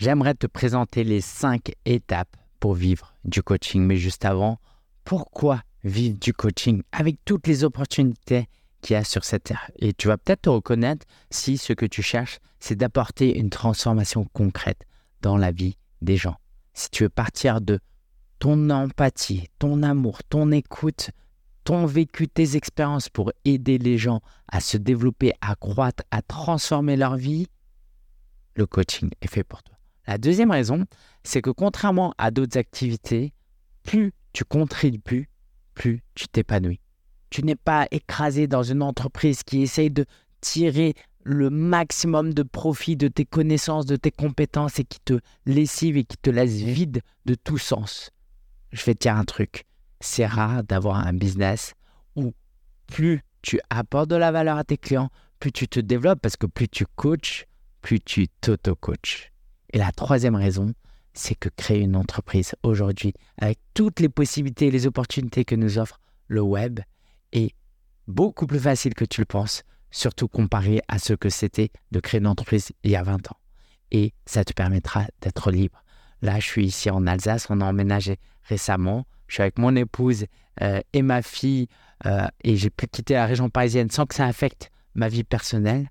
j'aimerais te présenter les cinq étapes pour vivre du coaching. Mais juste avant, pourquoi vivre du coaching avec toutes les opportunités qu'il y a sur cette terre? Et tu vas peut-être te reconnaître si ce que tu cherches, c'est d'apporter une transformation concrète dans la vie des gens. Si tu veux partir de ton empathie, ton amour, ton écoute, ton vécu, tes expériences pour aider les gens à se développer, à croître, à transformer leur vie, le coaching est fait pour toi. La deuxième raison, c'est que contrairement à d'autres activités, plus tu contribues, plus tu t'épanouis. Tu n'es pas écrasé dans une entreprise qui essaye de tirer le maximum de profit de tes connaissances, de tes compétences et qui te lessive et qui te laisse vide de tout sens. Je vais te dire un truc. C'est rare d'avoir un business où plus tu apportes de la valeur à tes clients, plus tu te développes parce que plus tu coaches, plus tu t'auto-coaches. Et la troisième raison, c'est que créer une entreprise aujourd'hui, avec toutes les possibilités et les opportunités que nous offre le web, est beaucoup plus facile que tu le penses, surtout comparé à ce que c'était de créer une entreprise il y a 20 ans. Et ça te permettra d'être libre. Là, je suis ici en Alsace, on a emménagé récemment. Je suis avec mon épouse euh, et ma fille euh, et j'ai pu quitter la région parisienne sans que ça affecte ma vie personnelle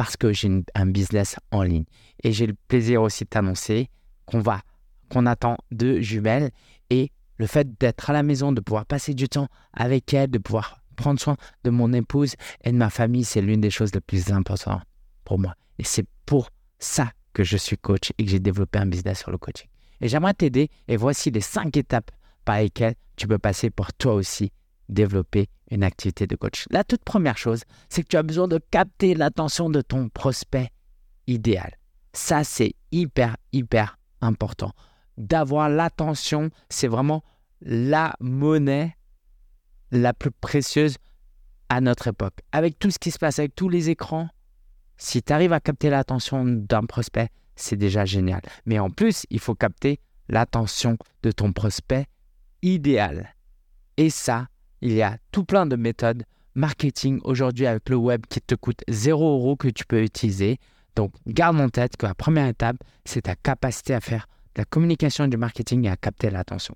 parce que j'ai un business en ligne. Et j'ai le plaisir aussi de t'annoncer qu'on va, qu'on attend deux jumelles et le fait d'être à la maison, de pouvoir passer du temps avec elle, de pouvoir prendre soin de mon épouse et de ma famille, c'est l'une des choses les plus importantes pour moi. Et c'est pour ça que je suis coach et que j'ai développé un business sur le coaching. Et j'aimerais t'aider et voici les cinq étapes par lesquelles tu peux passer pour toi aussi développer une activité de coach. La toute première chose, c'est que tu as besoin de capter l'attention de ton prospect idéal. Ça, c'est hyper, hyper important. D'avoir l'attention, c'est vraiment la monnaie la plus précieuse à notre époque. Avec tout ce qui se passe, avec tous les écrans, si tu arrives à capter l'attention d'un prospect, c'est déjà génial. Mais en plus, il faut capter l'attention de ton prospect idéal. Et ça, il y a tout plein de méthodes marketing aujourd'hui avec le web qui te coûte 0 euros que tu peux utiliser. Donc, garde en tête que la première étape, c'est ta capacité à faire de la communication du marketing et à capter l'attention.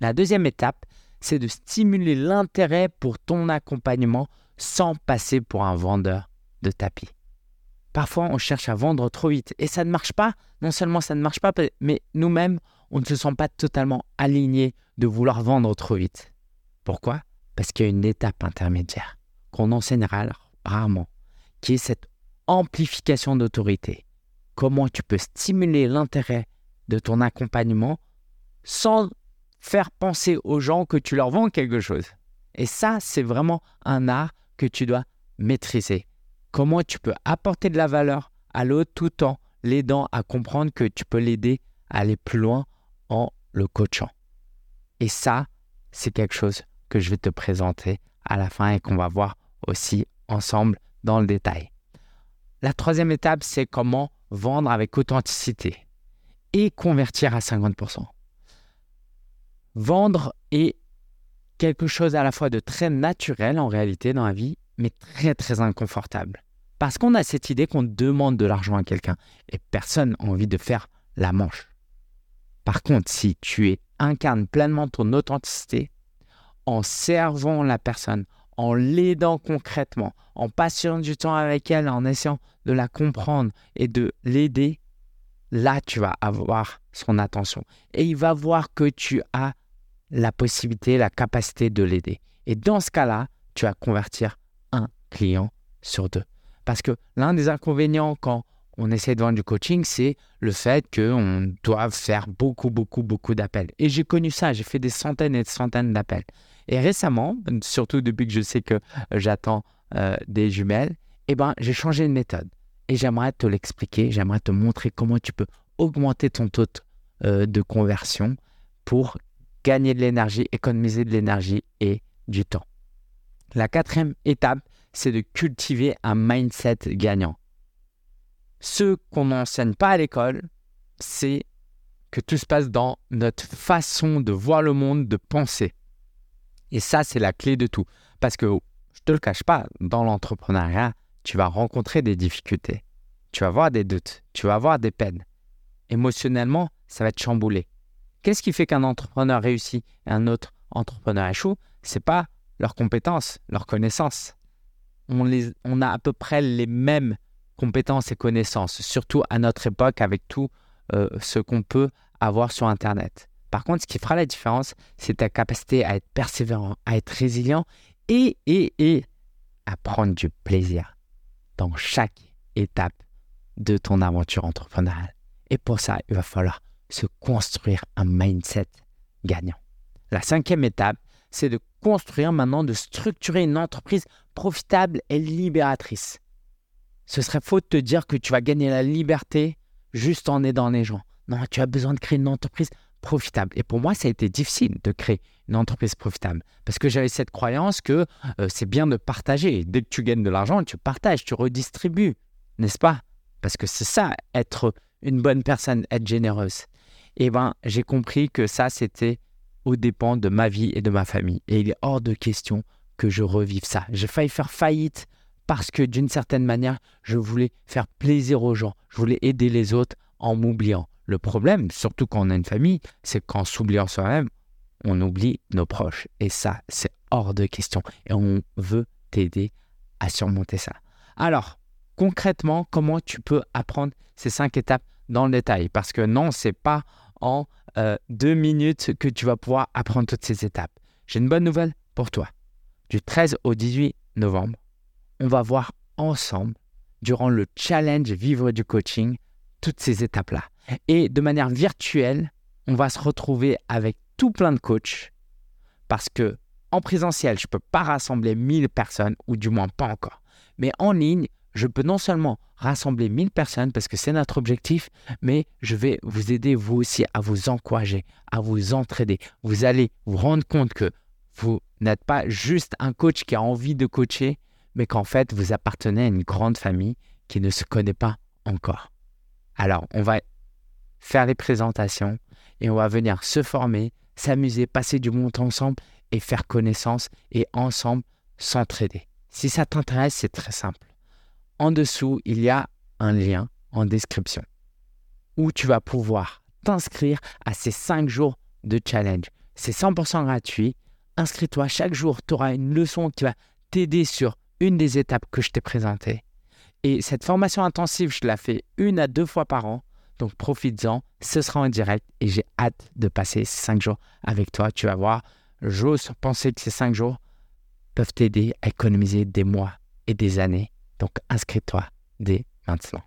La deuxième étape, c'est de stimuler l'intérêt pour ton accompagnement sans passer pour un vendeur de tapis. Parfois, on cherche à vendre trop vite et ça ne marche pas. Non seulement ça ne marche pas, mais nous-mêmes, on ne se sent pas totalement alignés de vouloir vendre trop vite. Pourquoi? Parce qu'il y a une étape intermédiaire qu'on enseignera rarement, qui est cette amplification d'autorité. Comment tu peux stimuler l'intérêt de ton accompagnement sans faire penser aux gens que tu leur vends quelque chose? Et ça, c'est vraiment un art que tu dois maîtriser. Comment tu peux apporter de la valeur à l'autre tout en l'aidant à comprendre que tu peux l'aider à aller plus loin en le coachant. Et ça, c'est quelque chose que je vais te présenter à la fin et qu'on va voir aussi ensemble dans le détail. La troisième étape, c'est comment vendre avec authenticité et convertir à 50%. Vendre est quelque chose à la fois de très naturel en réalité dans la vie, mais très très inconfortable. Parce qu'on a cette idée qu'on demande de l'argent à quelqu'un et personne n'a envie de faire la manche. Par contre, si tu es, incarnes pleinement ton authenticité, en servant la personne, en l'aidant concrètement, en passant du temps avec elle, en essayant de la comprendre et de l'aider, là, tu vas avoir son attention. Et il va voir que tu as la possibilité, la capacité de l'aider. Et dans ce cas-là, tu vas convertir un client sur deux. Parce que l'un des inconvénients quand on essaie de vendre du coaching, c'est le fait qu'on doit faire beaucoup, beaucoup, beaucoup d'appels. Et j'ai connu ça, j'ai fait des centaines et des centaines d'appels. Et récemment, surtout depuis que je sais que j'attends euh, des jumelles, eh ben, j'ai changé de méthode. Et j'aimerais te l'expliquer, j'aimerais te montrer comment tu peux augmenter ton taux euh, de conversion pour gagner de l'énergie, économiser de l'énergie et du temps. La quatrième étape, c'est de cultiver un mindset gagnant. Ce qu'on n'enseigne pas à l'école, c'est que tout se passe dans notre façon de voir le monde, de penser. Et ça, c'est la clé de tout. Parce que, je ne te le cache pas, dans l'entrepreneuriat, tu vas rencontrer des difficultés. Tu vas avoir des doutes, tu vas avoir des peines. émotionnellement, ça va être chamboulé. Qu'est-ce qui fait qu'un entrepreneur réussit et un autre entrepreneur échoue? C'est pas leurs compétences, leurs connaissances. On a à peu près les mêmes compétences et connaissances, surtout à notre époque avec tout euh, ce qu'on peut avoir sur Internet. Par contre, ce qui fera la différence, c'est ta capacité à être persévérant, à être résilient et, et, et à prendre du plaisir dans chaque étape de ton aventure entrepreneuriale. Et pour ça, il va falloir se construire un mindset gagnant. La cinquième étape, c'est de construire maintenant, de structurer une entreprise profitable et libératrice. Ce serait faux de te dire que tu vas gagner la liberté juste en aidant les gens. Non, tu as besoin de créer une entreprise profitable. Et pour moi, ça a été difficile de créer une entreprise profitable parce que j'avais cette croyance que euh, c'est bien de partager. Dès que tu gagnes de l'argent, tu partages, tu redistribues, n'est-ce pas? Parce que c'est ça, être une bonne personne, être généreuse. Et eh ben, j'ai compris que ça, c'était au dépend de ma vie et de ma famille. Et il est hors de question que je revive ça. J'ai failli faire faillite parce que d'une certaine manière, je voulais faire plaisir aux gens. Je voulais aider les autres en m'oubliant. Le problème, surtout quand on a une famille, c'est qu'en s'oubliant soi-même, on oublie nos proches. Et ça, c'est hors de question. Et on veut t'aider à surmonter ça. Alors, concrètement, comment tu peux apprendre ces cinq étapes dans le détail? Parce que non, c'est pas en euh, deux minutes que tu vas pouvoir apprendre toutes ces étapes. J'ai une bonne nouvelle pour toi. Du 13 au 18 novembre, on va voir ensemble, durant le challenge Vivre du coaching, toutes ces étapes-là. Et de manière virtuelle, on va se retrouver avec tout plein de coachs parce que en présentiel, je ne peux pas rassembler 1000 personnes, ou du moins pas encore. Mais en ligne, je peux non seulement rassembler 1000 personnes parce que c'est notre objectif, mais je vais vous aider vous aussi à vous encourager, à vous entraider. Vous allez vous rendre compte que vous n'êtes pas juste un coach qui a envie de coacher, mais qu'en fait, vous appartenez à une grande famille qui ne se connaît pas encore. Alors, on va faire les présentations et on va venir se former, s'amuser, passer du bon temps ensemble et faire connaissance et ensemble s'entraider. Si ça t'intéresse, c'est très simple. En dessous, il y a un lien en description où tu vas pouvoir t'inscrire à ces 5 jours de challenge. C'est 100% gratuit. Inscris-toi. Chaque jour, tu auras une leçon qui va t'aider sur une des étapes que je t'ai présentées. Et cette formation intensive, je la fais une à deux fois par an. Donc profites-en, ce sera en direct et j'ai hâte de passer ces cinq jours avec toi. Tu vas voir, j'ose penser que ces cinq jours peuvent t'aider à économiser des mois et des années. Donc inscris-toi dès maintenant.